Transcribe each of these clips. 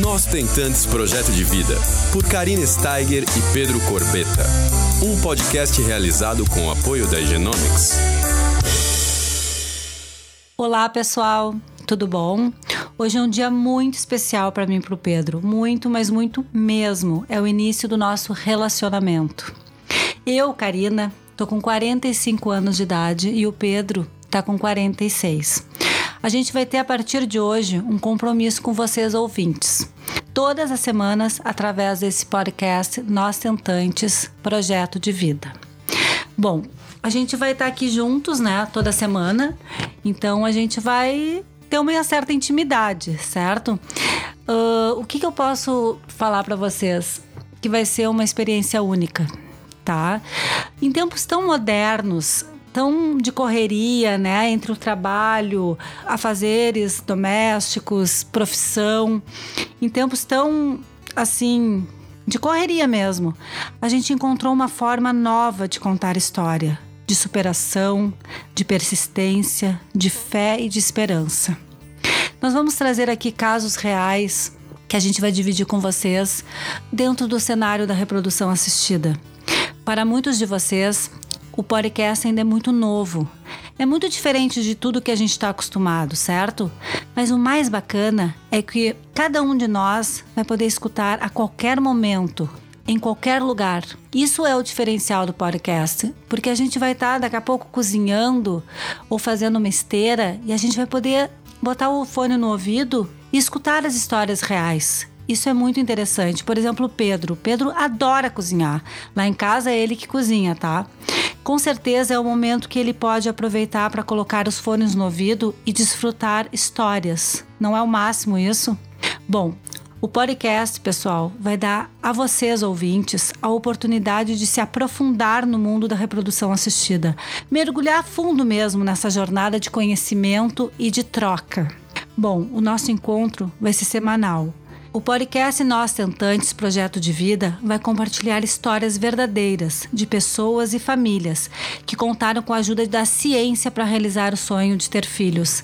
Nós Tentantes Projeto de Vida, por Karine Steiger e Pedro Corbetta. Um podcast realizado com o apoio da Genomics. Olá, pessoal, tudo bom? Hoje é um dia muito especial para mim e para o Pedro. Muito, mas muito mesmo. É o início do nosso relacionamento. Eu, Karina, tô com 45 anos de idade e o Pedro tá com 46. A gente vai ter a partir de hoje um compromisso com vocês ouvintes. Todas as semanas, através desse podcast Nós Tentantes Projeto de Vida. Bom, a gente vai estar aqui juntos, né, toda semana. Então a gente vai ter uma certa intimidade, certo? Uh, o que, que eu posso falar para vocês? Que vai ser uma experiência única, tá? Em tempos tão modernos, tão de correria, né, entre o trabalho, afazeres domésticos, profissão, em tempos tão assim de correria mesmo, a gente encontrou uma forma nova de contar história, de superação, de persistência, de fé e de esperança. Nós vamos trazer aqui casos reais que a gente vai dividir com vocês dentro do cenário da reprodução assistida. Para muitos de vocês, o podcast ainda é muito novo. É muito diferente de tudo que a gente está acostumado, certo? Mas o mais bacana é que cada um de nós vai poder escutar a qualquer momento em qualquer lugar. Isso é o diferencial do podcast, porque a gente vai estar tá, daqui a pouco cozinhando ou fazendo uma esteira e a gente vai poder botar o fone no ouvido e escutar as histórias reais. Isso é muito interessante. Por exemplo, Pedro. Pedro adora cozinhar. Lá em casa é ele que cozinha, tá? Com certeza é o momento que ele pode aproveitar para colocar os fones no ouvido e desfrutar histórias. Não é o máximo isso? Bom, o podcast, pessoal, vai dar a vocês, ouvintes, a oportunidade de se aprofundar no mundo da reprodução assistida, mergulhar fundo mesmo nessa jornada de conhecimento e de troca. Bom, o nosso encontro vai ser semanal. O podcast Nós Tentantes Projeto de Vida vai compartilhar histórias verdadeiras de pessoas e famílias que contaram com a ajuda da ciência para realizar o sonho de ter filhos.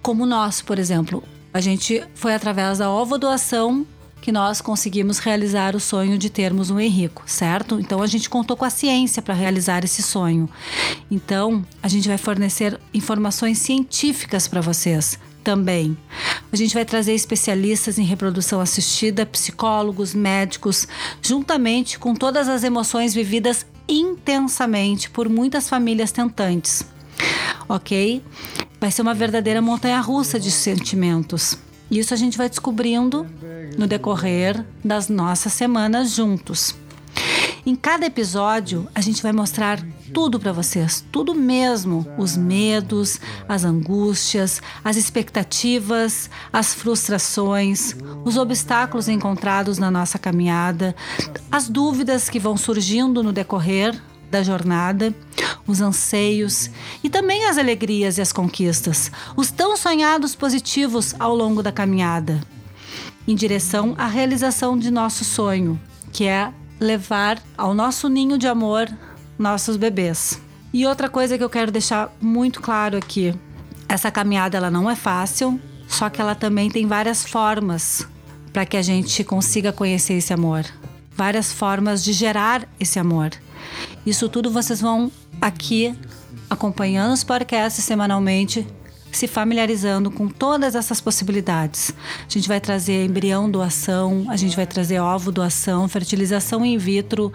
Como nós, por exemplo, a gente foi através da ovo doação que nós conseguimos realizar o sonho de termos um Henrico, certo? Então a gente contou com a ciência para realizar esse sonho. Então a gente vai fornecer informações científicas para vocês também. A gente vai trazer especialistas em reprodução assistida, psicólogos, médicos, juntamente com todas as emoções vividas intensamente por muitas famílias tentantes. Ok? Vai ser uma verdadeira montanha russa de sentimentos. Isso a gente vai descobrindo no decorrer das nossas semanas juntos. Em cada episódio, a gente vai mostrar tudo para vocês, tudo mesmo: os medos, as angústias, as expectativas, as frustrações, os obstáculos encontrados na nossa caminhada, as dúvidas que vão surgindo no decorrer da jornada, os anseios e também as alegrias e as conquistas, os tão sonhados positivos ao longo da caminhada, em direção à realização de nosso sonho, que é levar ao nosso ninho de amor nossos bebês. E outra coisa que eu quero deixar muito claro aqui, essa caminhada ela não é fácil, só que ela também tem várias formas para que a gente consiga conhecer esse amor, várias formas de gerar esse amor. Isso tudo vocês vão aqui acompanhando os podcasts semanalmente, se familiarizando com todas essas possibilidades. A gente vai trazer embrião doação, a gente vai trazer ovo doação, fertilização in vitro,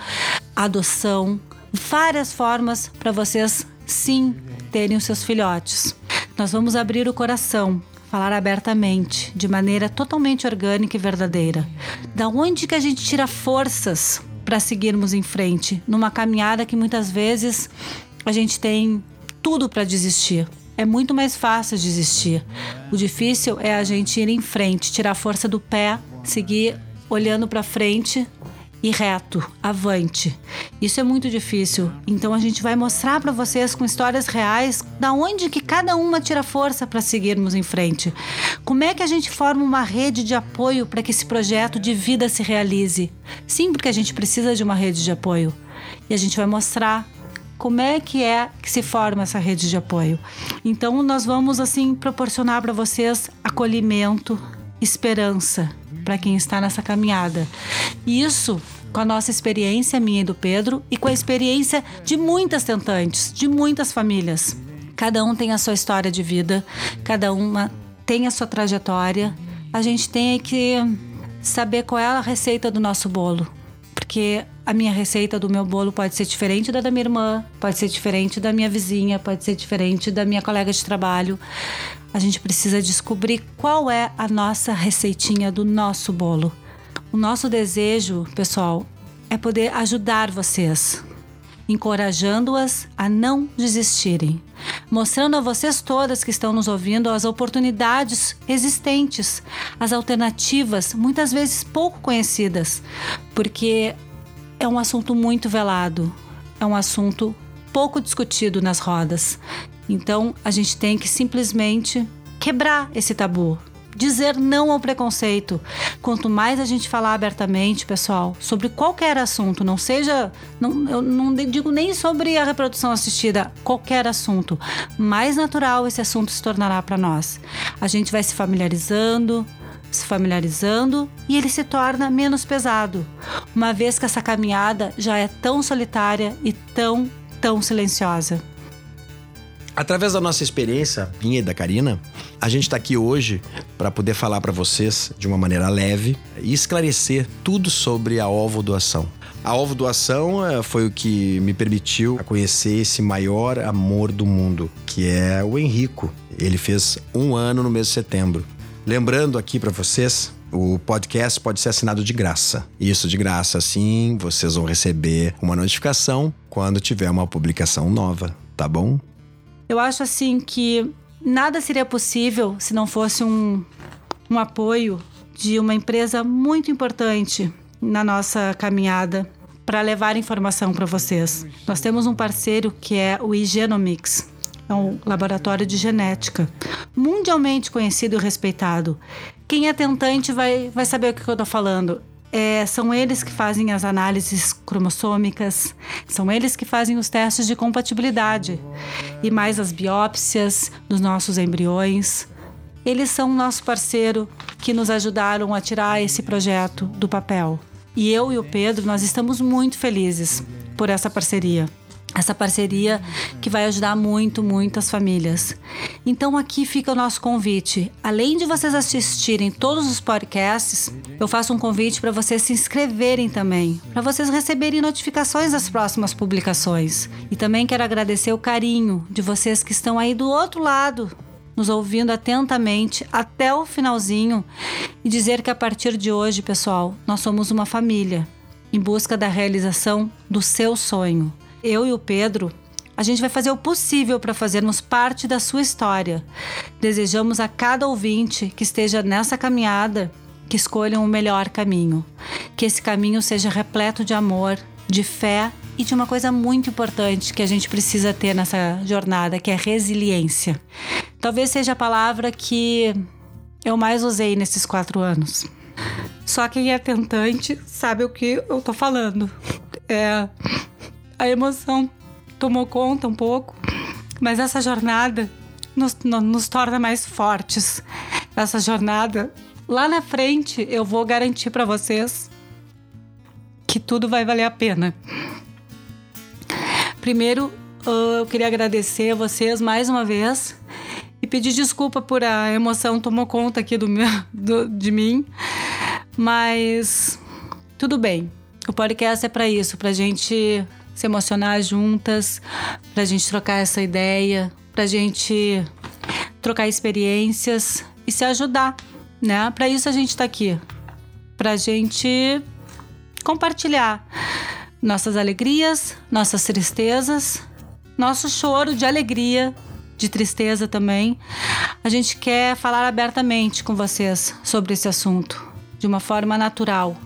adoção, várias formas para vocês sim terem os seus filhotes. Nós vamos abrir o coração, falar abertamente, de maneira totalmente orgânica e verdadeira. Da onde que a gente tira forças para seguirmos em frente numa caminhada que muitas vezes a gente tem tudo para desistir. É muito mais fácil desistir. O difícil é a gente ir em frente, tirar a força do pé, seguir olhando para frente e reto, avante. Isso é muito difícil. Então a gente vai mostrar para vocês com histórias reais da onde que cada uma tira força para seguirmos em frente. Como é que a gente forma uma rede de apoio para que esse projeto de vida se realize? Sim, porque a gente precisa de uma rede de apoio. E a gente vai mostrar como é que é que se forma essa rede de apoio. Então nós vamos assim proporcionar para vocês acolhimento, esperança para quem está nessa caminhada. Isso com a nossa experiência, minha e do Pedro, e com a experiência de muitas tentantes, de muitas famílias. Cada um tem a sua história de vida, cada uma tem a sua trajetória. A gente tem que saber qual é a receita do nosso bolo, porque a minha receita do meu bolo pode ser diferente da da minha irmã, pode ser diferente da minha vizinha, pode ser diferente da minha colega de trabalho. A gente precisa descobrir qual é a nossa receitinha do nosso bolo. O nosso desejo, pessoal, é poder ajudar vocês, encorajando-as a não desistirem, mostrando a vocês todas que estão nos ouvindo as oportunidades existentes, as alternativas, muitas vezes pouco conhecidas, porque é um assunto muito velado, é um assunto pouco discutido nas rodas. Então a gente tem que simplesmente quebrar esse tabu, dizer não ao preconceito. Quanto mais a gente falar abertamente, pessoal, sobre qualquer assunto, não seja, não, eu não digo nem sobre a reprodução assistida, qualquer assunto, mais natural esse assunto se tornará para nós. A gente vai se familiarizando, se familiarizando e ele se torna menos pesado, uma vez que essa caminhada já é tão solitária e tão, tão silenciosa. Através da nossa experiência, minha e da Karina, a gente está aqui hoje para poder falar para vocês de uma maneira leve e esclarecer tudo sobre a ovo doação. A ovo doação eh, foi o que me permitiu conhecer esse maior amor do mundo, que é o Henrico. Ele fez um ano no mês de setembro. Lembrando aqui para vocês, o podcast pode ser assinado de graça. Isso de graça, assim, vocês vão receber uma notificação quando tiver uma publicação nova, tá bom? Eu acho assim que nada seria possível se não fosse um, um apoio de uma empresa muito importante na nossa caminhada para levar informação para vocês. Nós temos um parceiro que é o Igenomics, é um laboratório de genética, mundialmente conhecido e respeitado. Quem é tentante vai, vai saber o que eu estou falando. É, são eles que fazem as análises cromossômicas, são eles que fazem os testes de compatibilidade e mais as biópsias dos nossos embriões. Eles são nosso parceiro que nos ajudaram a tirar esse projeto do papel. E eu e o Pedro, nós estamos muito felizes por essa parceria essa parceria que vai ajudar muito, muitas famílias. Então aqui fica o nosso convite. Além de vocês assistirem todos os podcasts, eu faço um convite para vocês se inscreverem também, para vocês receberem notificações das próximas publicações. E também quero agradecer o carinho de vocês que estão aí do outro lado, nos ouvindo atentamente até o finalzinho e dizer que a partir de hoje, pessoal, nós somos uma família em busca da realização do seu sonho eu e o Pedro, a gente vai fazer o possível para fazermos parte da sua história. Desejamos a cada ouvinte que esteja nessa caminhada que escolham o melhor caminho. Que esse caminho seja repleto de amor, de fé e de uma coisa muito importante que a gente precisa ter nessa jornada, que é resiliência. Talvez seja a palavra que eu mais usei nesses quatro anos. Só quem é tentante sabe o que eu tô falando. É a emoção tomou conta um pouco, mas essa jornada nos, nos torna mais fortes. Essa jornada, lá na frente, eu vou garantir para vocês que tudo vai valer a pena. Primeiro, eu queria agradecer a vocês mais uma vez e pedir desculpa por a emoção tomou conta aqui do meu, do, de mim, mas tudo bem. O podcast é para isso, para gente se emocionar juntas, para a gente trocar essa ideia, para a gente trocar experiências e se ajudar, né? Para isso a gente está aqui, para a gente compartilhar nossas alegrias, nossas tristezas, nosso choro de alegria, de tristeza também. A gente quer falar abertamente com vocês sobre esse assunto, de uma forma natural.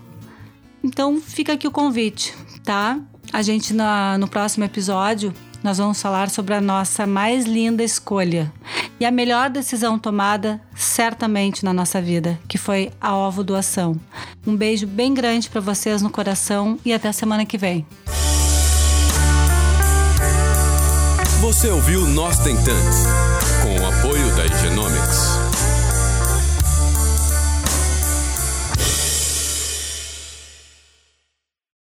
Então fica aqui o convite, tá? A gente, no próximo episódio, nós vamos falar sobre a nossa mais linda escolha e a melhor decisão tomada certamente na nossa vida, que foi a ovo doação. Um beijo bem grande para vocês no coração e até semana que vem. Você ouviu Nós Tentantes